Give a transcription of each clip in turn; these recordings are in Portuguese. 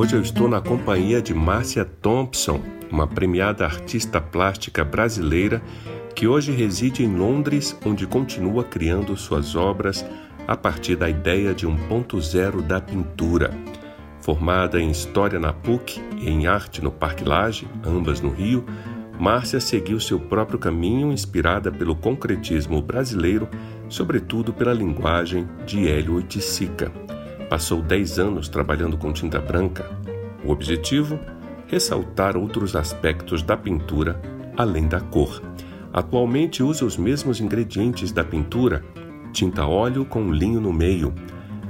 Hoje eu estou na companhia de Márcia Thompson, uma premiada artista plástica brasileira que hoje reside em Londres, onde continua criando suas obras a partir da ideia de um ponto zero da pintura. Formada em História na PUC e em Arte no Parque Lage, ambas no Rio, Márcia seguiu seu próprio caminho inspirada pelo concretismo brasileiro, sobretudo pela linguagem de Hélio Oiticica. Passou 10 anos trabalhando com tinta branca. O objetivo? Ressaltar outros aspectos da pintura além da cor. Atualmente usa os mesmos ingredientes da pintura, tinta óleo com linho no meio.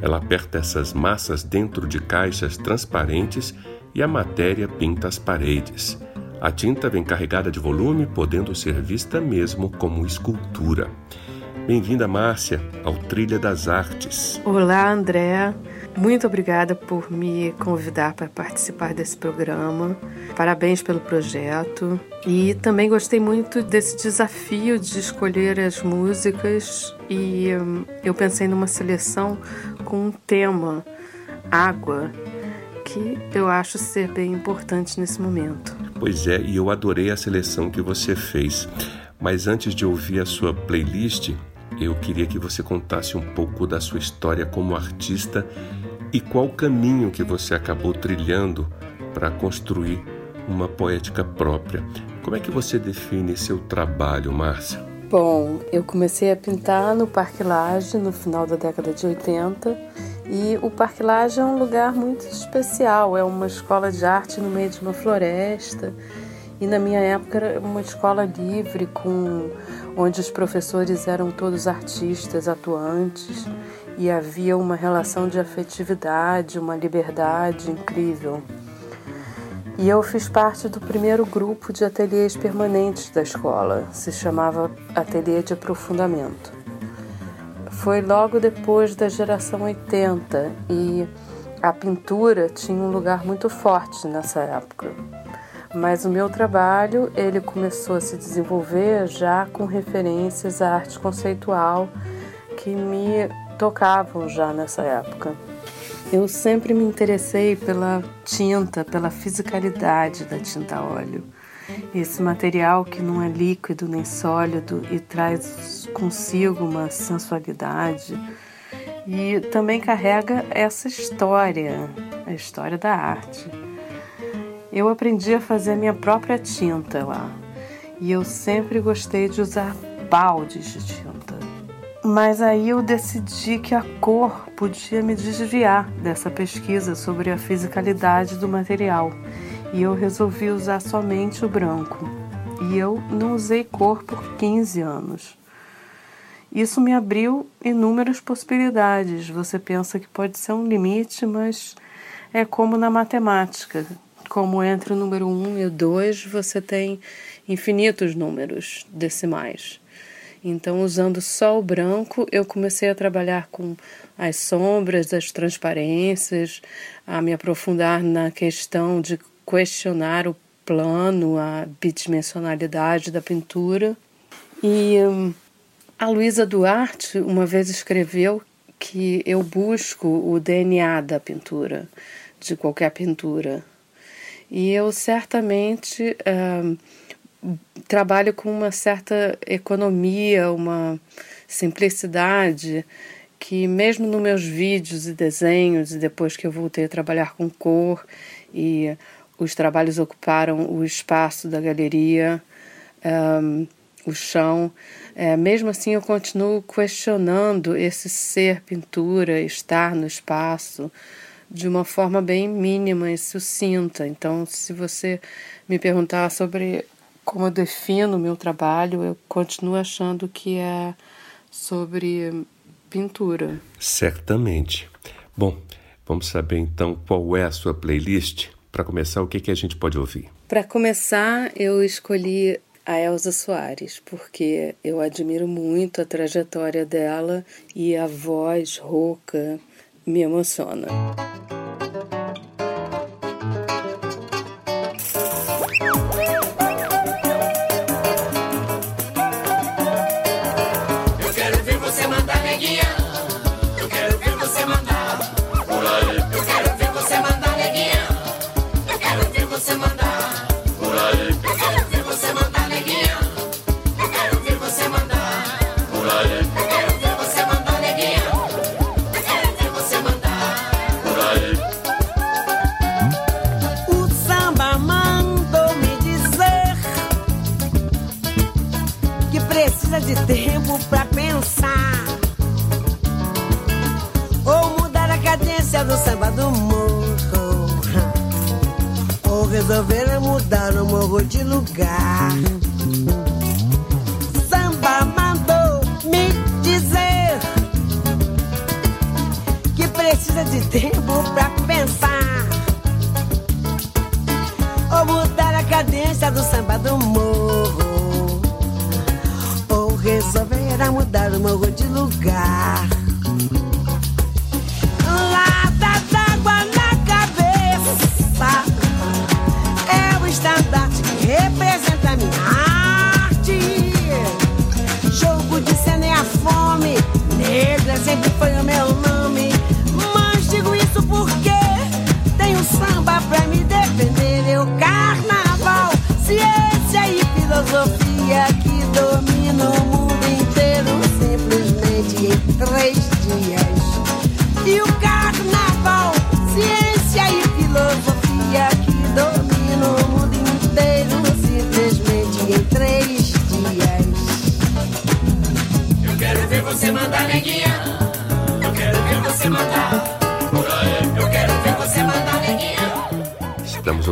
Ela aperta essas massas dentro de caixas transparentes e a matéria pinta as paredes. A tinta vem carregada de volume, podendo ser vista mesmo como escultura. Bem-vinda, Márcia, ao Trilha das Artes. Olá, André. Muito obrigada por me convidar para participar desse programa. Parabéns pelo projeto. E também gostei muito desse desafio de escolher as músicas e hum, eu pensei numa seleção com um tema, água, que eu acho ser bem importante nesse momento. Pois é, e eu adorei a seleção que você fez. Mas antes de ouvir a sua playlist, eu queria que você contasse um pouco da sua história como artista e qual caminho que você acabou trilhando para construir uma poética própria. Como é que você define seu trabalho, Márcia? Bom, eu comecei a pintar no Parque Lage no final da década de 80 e o Parque Lage é um lugar muito especial, é uma escola de arte no meio de uma floresta e na minha época era uma escola livre com onde os professores eram todos artistas atuantes e havia uma relação de afetividade, uma liberdade incrível. E eu fiz parte do primeiro grupo de ateliês permanentes da escola, se chamava Ateliê de Aprofundamento. Foi logo depois da geração 80 e a pintura tinha um lugar muito forte nessa época. Mas o meu trabalho, ele começou a se desenvolver já com referências à arte conceitual que me tocavam já nessa época. Eu sempre me interessei pela tinta, pela fisicalidade da tinta óleo. Esse material que não é líquido nem sólido e traz consigo uma sensualidade e também carrega essa história, a história da arte. Eu aprendi a fazer a minha própria tinta lá e eu sempre gostei de usar baldes de tinta. Mas aí eu decidi que a cor podia me desviar dessa pesquisa sobre a fisicalidade do material e eu resolvi usar somente o branco. E eu não usei cor por 15 anos. Isso me abriu inúmeras possibilidades. Você pensa que pode ser um limite, mas é como na matemática. Como entre o número 1 e o 2, você tem infinitos números decimais. Então, usando só o branco, eu comecei a trabalhar com as sombras, as transparências, a me aprofundar na questão de questionar o plano, a bidimensionalidade da pintura. E hum, a Luísa Duarte uma vez escreveu que eu busco o DNA da pintura, de qualquer pintura. E eu certamente. Hum, trabalho com uma certa economia, uma simplicidade que mesmo nos meus vídeos e desenhos e depois que eu voltei a trabalhar com cor e os trabalhos ocuparam o espaço da galeria, um, o chão, é, mesmo assim eu continuo questionando esse ser pintura, estar no espaço de uma forma bem mínima e sucinta. Então, se você me perguntar sobre como eu defino o meu trabalho, eu continuo achando que é sobre pintura. Certamente. Bom, vamos saber então qual é a sua playlist. Para começar, o que, que a gente pode ouvir? Para começar, eu escolhi a Elza Soares, porque eu admiro muito a trajetória dela e a voz rouca me emociona. Listen,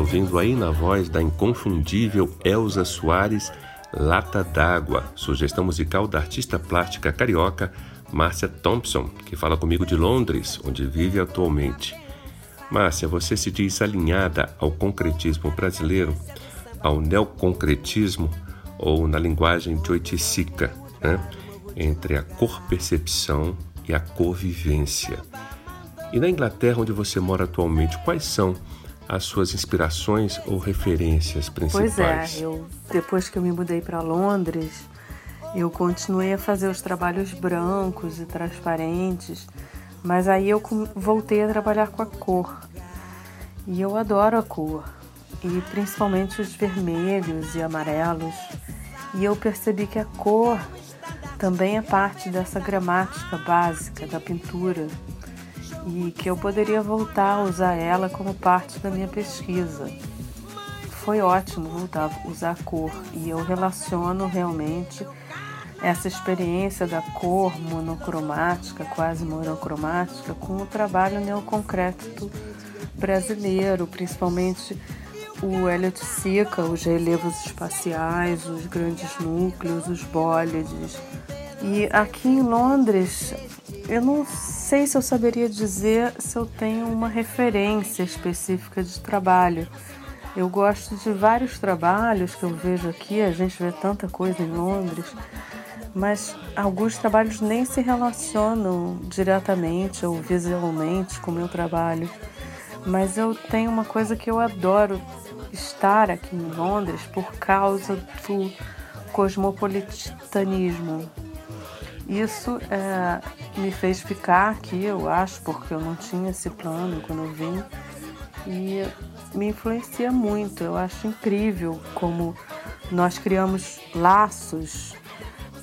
ouvindo aí na voz da inconfundível Elza Soares, Lata d'Água, sugestão musical da artista plástica carioca Márcia Thompson, que fala comigo de Londres, onde vive atualmente. Márcia, você se diz alinhada ao concretismo brasileiro ao neoconcretismo, ou na linguagem de Oiticica, né? entre a cor-percepção e a cor-vivência. E na Inglaterra, onde você mora atualmente, quais são as suas inspirações ou referências principais? Pois é, eu, depois que eu me mudei para Londres, eu continuei a fazer os trabalhos brancos e transparentes, mas aí eu voltei a trabalhar com a cor. E eu adoro a cor e principalmente os vermelhos e amarelos. E eu percebi que a cor também é parte dessa gramática básica da pintura e que eu poderia voltar a usar ela como parte da minha pesquisa. Foi ótimo voltar a usar a cor e eu relaciono realmente essa experiência da cor monocromática, quase monocromática, com o trabalho neoconcreto brasileiro, principalmente o Elliot Sica, os relevos espaciais, os grandes núcleos, os bólides. E aqui em Londres, eu não sei se eu saberia dizer se eu tenho uma referência específica de trabalho. Eu gosto de vários trabalhos que eu vejo aqui, a gente vê tanta coisa em Londres, mas alguns trabalhos nem se relacionam diretamente ou visualmente com o meu trabalho. Mas eu tenho uma coisa que eu adoro estar aqui em Londres por causa do cosmopolitanismo. Isso é, me fez ficar aqui, eu acho, porque eu não tinha esse plano quando eu vim. E me influencia muito. Eu acho incrível como nós criamos laços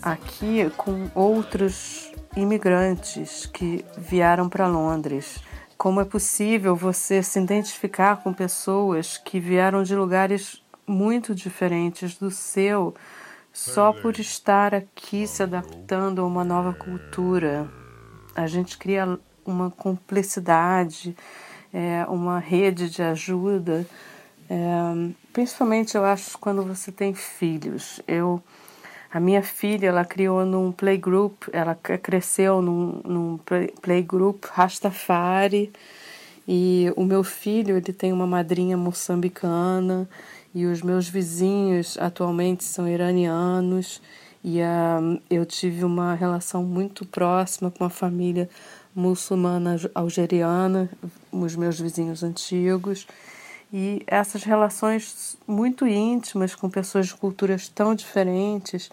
aqui com outros imigrantes que vieram para Londres. Como é possível você se identificar com pessoas que vieram de lugares muito diferentes do seu só por estar aqui se adaptando a uma nova cultura? A gente cria uma cumplicidade, é, uma rede de ajuda. É, principalmente eu acho quando você tem filhos. Eu a minha filha, ela criou num playgroup, ela cresceu num, num playgroup Rastafari E o meu filho, ele tem uma madrinha moçambicana e os meus vizinhos atualmente são iranianos e uh, eu tive uma relação muito próxima com a família muçulmana algeriana, os meus vizinhos antigos. E essas relações muito íntimas com pessoas de culturas tão diferentes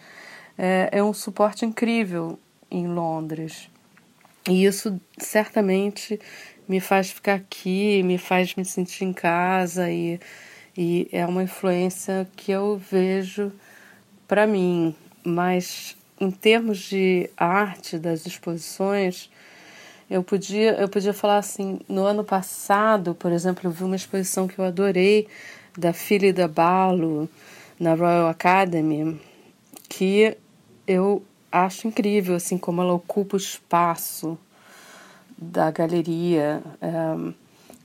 é, é um suporte incrível em Londres. E isso certamente me faz ficar aqui, me faz me sentir em casa e, e é uma influência que eu vejo para mim. Mas em termos de arte das exposições, eu podia, eu podia falar assim, no ano passado, por exemplo, eu vi uma exposição que eu adorei da Philida Balo na Royal Academy, que eu acho incrível assim como ela ocupa o espaço da galeria. Eh,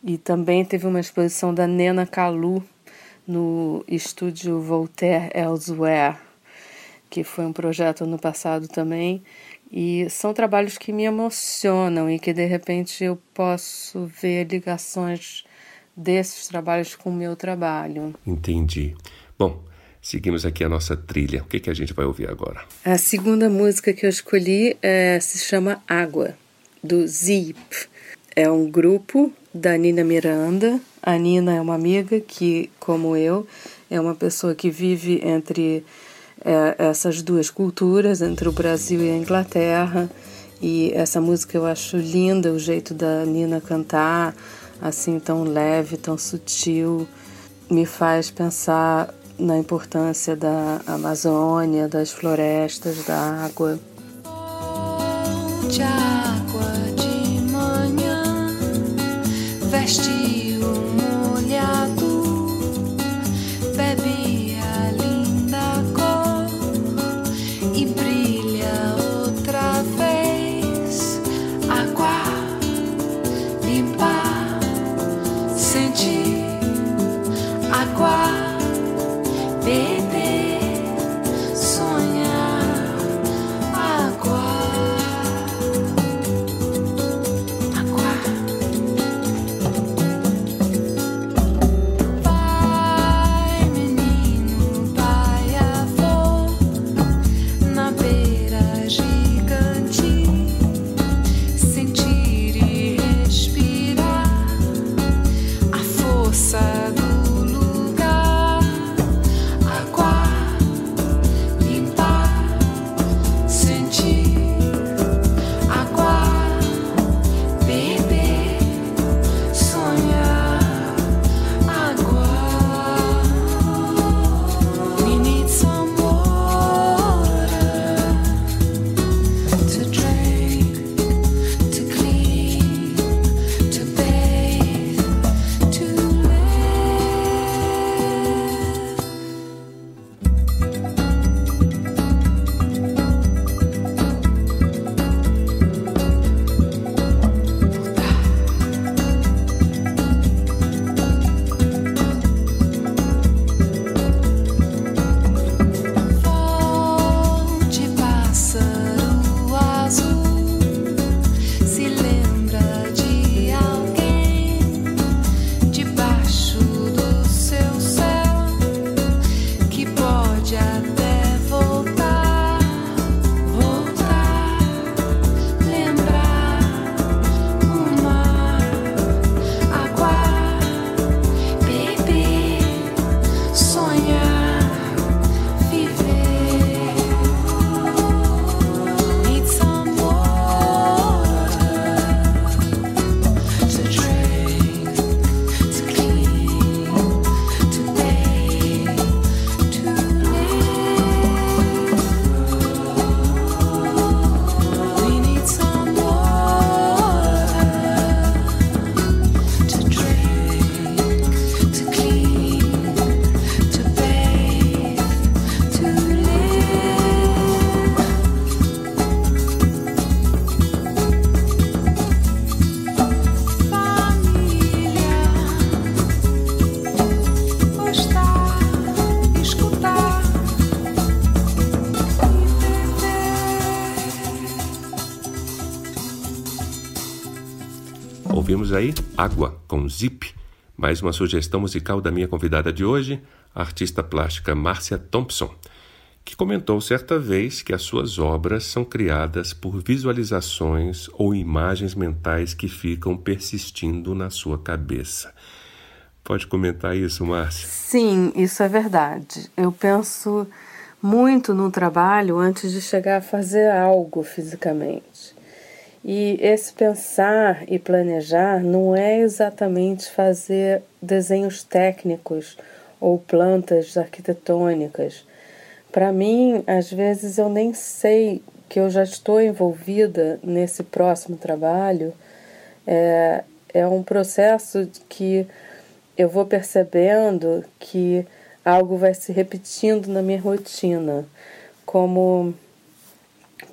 e também teve uma exposição da Nena Kalu no estúdio Voltaire Elsewhere, que foi um projeto ano passado também. E são trabalhos que me emocionam e que de repente eu posso ver ligações desses trabalhos com o meu trabalho. Entendi. Bom, seguimos aqui a nossa trilha. O que, que a gente vai ouvir agora? A segunda música que eu escolhi é, se chama Água, do Zip. É um grupo da Nina Miranda. A Nina é uma amiga que, como eu, é uma pessoa que vive entre é, essas duas culturas, entre o Brasil e a Inglaterra. E essa música eu acho linda, o jeito da Nina cantar, assim, tão leve, tão sutil, me faz pensar na importância da Amazônia, das florestas, da água. De água you. Ouvimos aí Água com Zip, mais uma sugestão musical da minha convidada de hoje, a artista plástica Márcia Thompson, que comentou certa vez que as suas obras são criadas por visualizações ou imagens mentais que ficam persistindo na sua cabeça. Pode comentar isso, Márcia? Sim, isso é verdade. Eu penso muito no trabalho antes de chegar a fazer algo fisicamente. E esse pensar e planejar não é exatamente fazer desenhos técnicos ou plantas arquitetônicas. Para mim, às vezes eu nem sei que eu já estou envolvida nesse próximo trabalho. É, é um processo que eu vou percebendo que algo vai se repetindo na minha rotina, como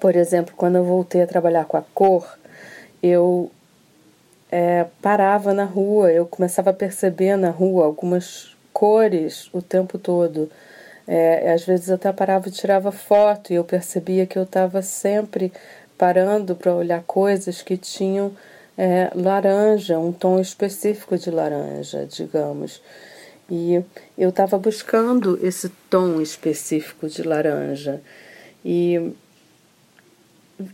por exemplo, quando eu voltei a trabalhar com a cor, eu é, parava na rua, eu começava a perceber na rua algumas cores o tempo todo. É, às vezes eu até parava e tirava foto e eu percebia que eu estava sempre parando para olhar coisas que tinham é, laranja, um tom específico de laranja, digamos. E eu estava buscando esse tom específico de laranja. E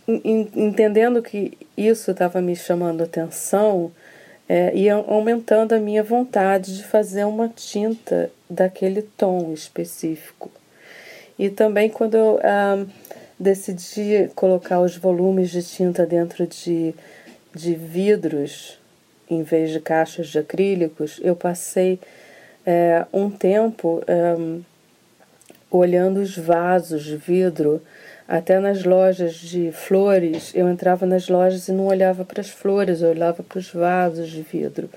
entendendo que isso estava me chamando atenção é, e aumentando a minha vontade de fazer uma tinta daquele tom específico. E também quando eu ah, decidi colocar os volumes de tinta dentro de, de vidros em vez de caixas de acrílicos, eu passei é, um tempo é, olhando os vasos de vidro até nas lojas de flores, eu entrava nas lojas e não olhava para as flores, eu olhava para os vasos de vidro.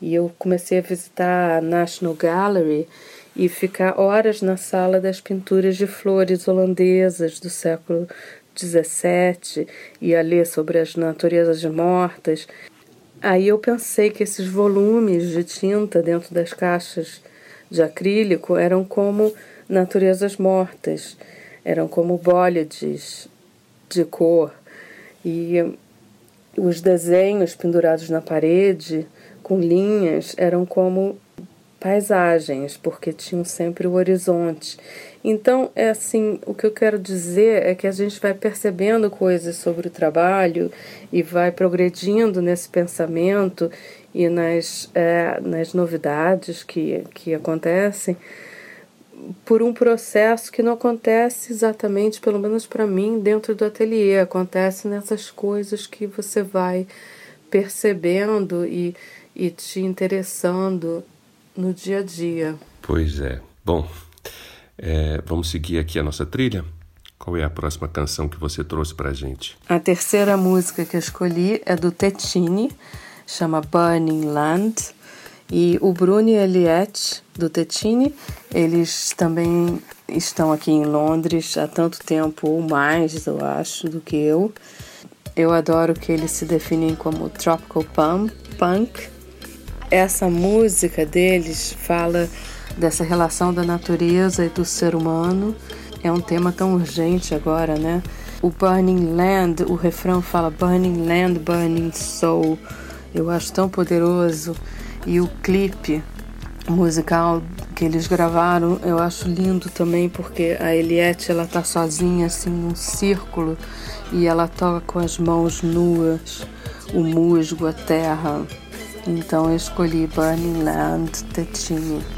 E eu comecei a visitar a National Gallery e ficar horas na sala das pinturas de flores holandesas do século XVII e a ler sobre as naturezas mortas. Aí eu pensei que esses volumes de tinta dentro das caixas de acrílico eram como naturezas mortas eram como bólides de cor e os desenhos pendurados na parede com linhas eram como paisagens, porque tinham sempre o horizonte. Então, é assim, o que eu quero dizer é que a gente vai percebendo coisas sobre o trabalho e vai progredindo nesse pensamento e nas, é, nas novidades que, que acontecem por um processo que não acontece exatamente, pelo menos para mim, dentro do ateliê. Acontece nessas coisas que você vai percebendo e, e te interessando no dia a dia. Pois é. Bom, é, vamos seguir aqui a nossa trilha. Qual é a próxima canção que você trouxe para gente? A terceira música que eu escolhi é do Tettini, chama Burning Land. E o Bruno e Eliette, do Tetini, eles também estão aqui em Londres há tanto tempo ou mais, eu acho, do que eu. Eu adoro que eles se definem como tropical punk. Essa música deles fala dessa relação da natureza e do ser humano. É um tema tão urgente agora, né? O Burning Land, o refrão fala Burning Land, Burning Soul. Eu acho tão poderoso. E o clipe musical que eles gravaram eu acho lindo também porque a Eliette ela tá sozinha assim num círculo e ela toca com as mãos nuas o musgo, a terra. Então eu escolhi Burning Land, Tetini.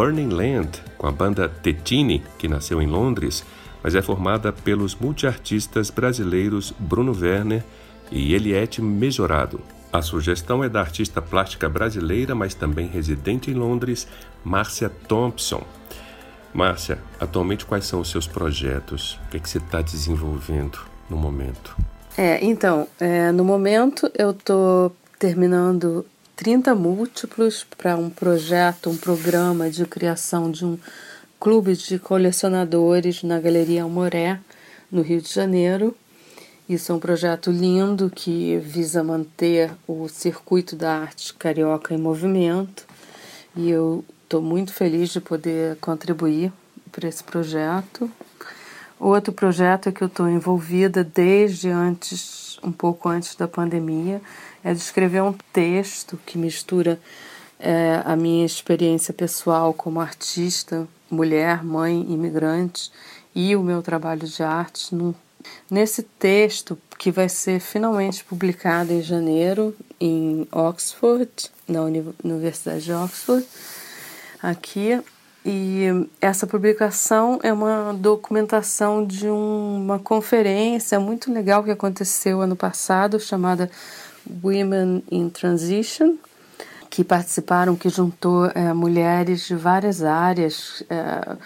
Burning Land, com a banda Tetini, que nasceu em Londres, mas é formada pelos multiartistas brasileiros Bruno Werner e Eliette Mejorado. A sugestão é da artista plástica brasileira, mas também residente em Londres, Márcia Thompson. Márcia, atualmente quais são os seus projetos? O que, é que você está desenvolvendo no momento? É, então, é, no momento eu estou terminando 30 múltiplos para um projeto, um programa de criação de um clube de colecionadores na Galeria Amoré, no Rio de Janeiro. Isso é um projeto lindo que visa manter o circuito da arte carioca em movimento e eu estou muito feliz de poder contribuir para esse projeto. Outro projeto que eu estou envolvida desde antes, um pouco antes da pandemia, é de escrever um texto que mistura é, a minha experiência pessoal como artista, mulher, mãe, imigrante e o meu trabalho de arte nesse texto que vai ser finalmente publicado em janeiro em Oxford, na Universidade de Oxford aqui. E essa publicação é uma documentação de uma conferência muito legal que aconteceu ano passado, chamada Women in Transition, que participaram, que juntou é, mulheres de várias áreas, é,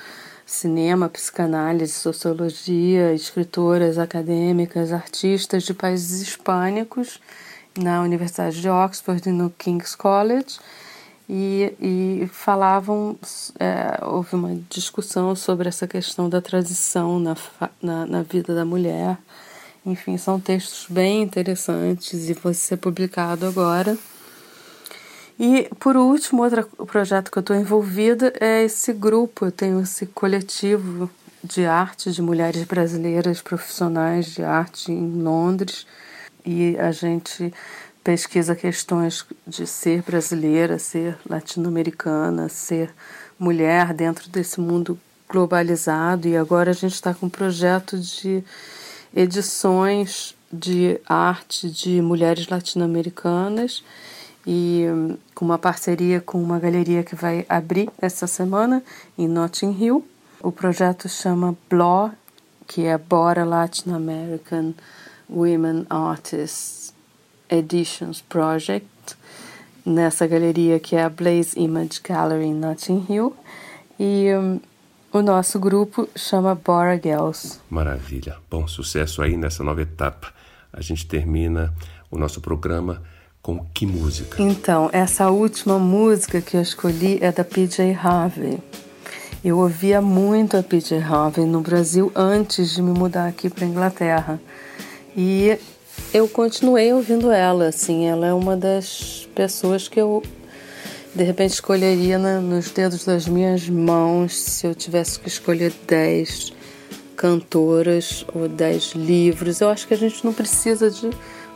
cinema, psicanálise, sociologia, escritoras, acadêmicas, artistas de países hispânicos na Universidade de Oxford e no King's College e, e falavam, é, houve uma discussão sobre essa questão da transição na, na, na, vida da mulher. Enfim, são textos bem interessantes e vai ser publicado agora. E, por último, outro projeto que eu estou envolvida é esse grupo, eu tenho esse coletivo de arte de mulheres brasileiras profissionais de arte em Londres e a gente pesquisa questões de ser brasileira, ser latino-americana, ser mulher dentro desse mundo globalizado. E agora a gente está com um projeto de edições de arte de mulheres latino-americanas e hum, com uma parceria com uma galeria que vai abrir essa semana em Notting Hill. O projeto chama BLAW, que é Bora Latin American Women Artists Editions Project, nessa galeria que é a Blaze Image Gallery em Notting Hill. E um, o nosso grupo chama Bora Girls. Maravilha. Bom sucesso aí nessa nova etapa. A gente termina o nosso programa com que música? Então, essa última música que eu escolhi é da PJ Harvey. Eu ouvia muito a PJ Harvey no Brasil antes de me mudar aqui para Inglaterra. E eu continuei ouvindo ela, assim, ela é uma das pessoas que eu de repente escolheria na, nos dedos das minhas mãos se eu tivesse que escolher dez cantoras ou dez livros. Eu acho que a gente não precisa de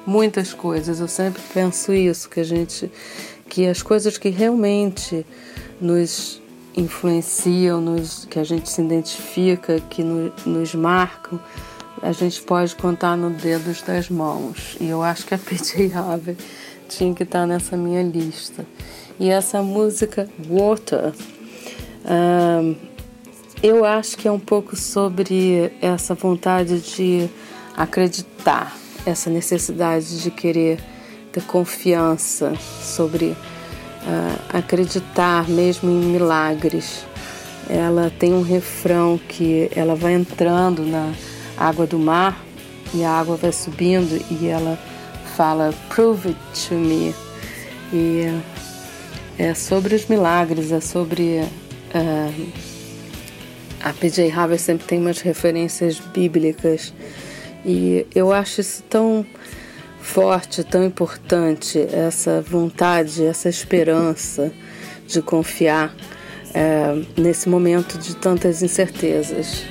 muitas coisas. Eu sempre penso isso, que a gente que as coisas que realmente nos influenciam, nos, que a gente se identifica, que no, nos marcam, a gente pode contar no dedos das mãos. E eu acho que a PJ Harvey tinha que estar nessa minha lista. E essa música Water, eu acho que é um pouco sobre essa vontade de acreditar, essa necessidade de querer ter confiança sobre uh, acreditar mesmo em milagres. Ela tem um refrão que ela vai entrando na água do mar e a água vai subindo e ela fala prove it to me e é sobre os milagres é sobre uh, a PJ Harvey sempre tem umas referências bíblicas. E eu acho isso tão forte tão importante essa vontade essa esperança de confiar uh, nesse momento de tantas incertezas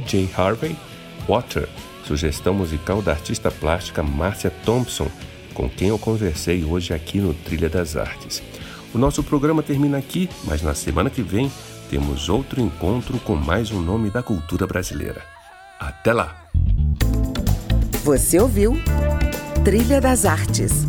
PJ Harvey, Water, sugestão musical da artista plástica Márcia Thompson, com quem eu conversei hoje aqui no Trilha das Artes. O nosso programa termina aqui, mas na semana que vem temos outro encontro com mais um nome da cultura brasileira. Até lá! Você ouviu Trilha das Artes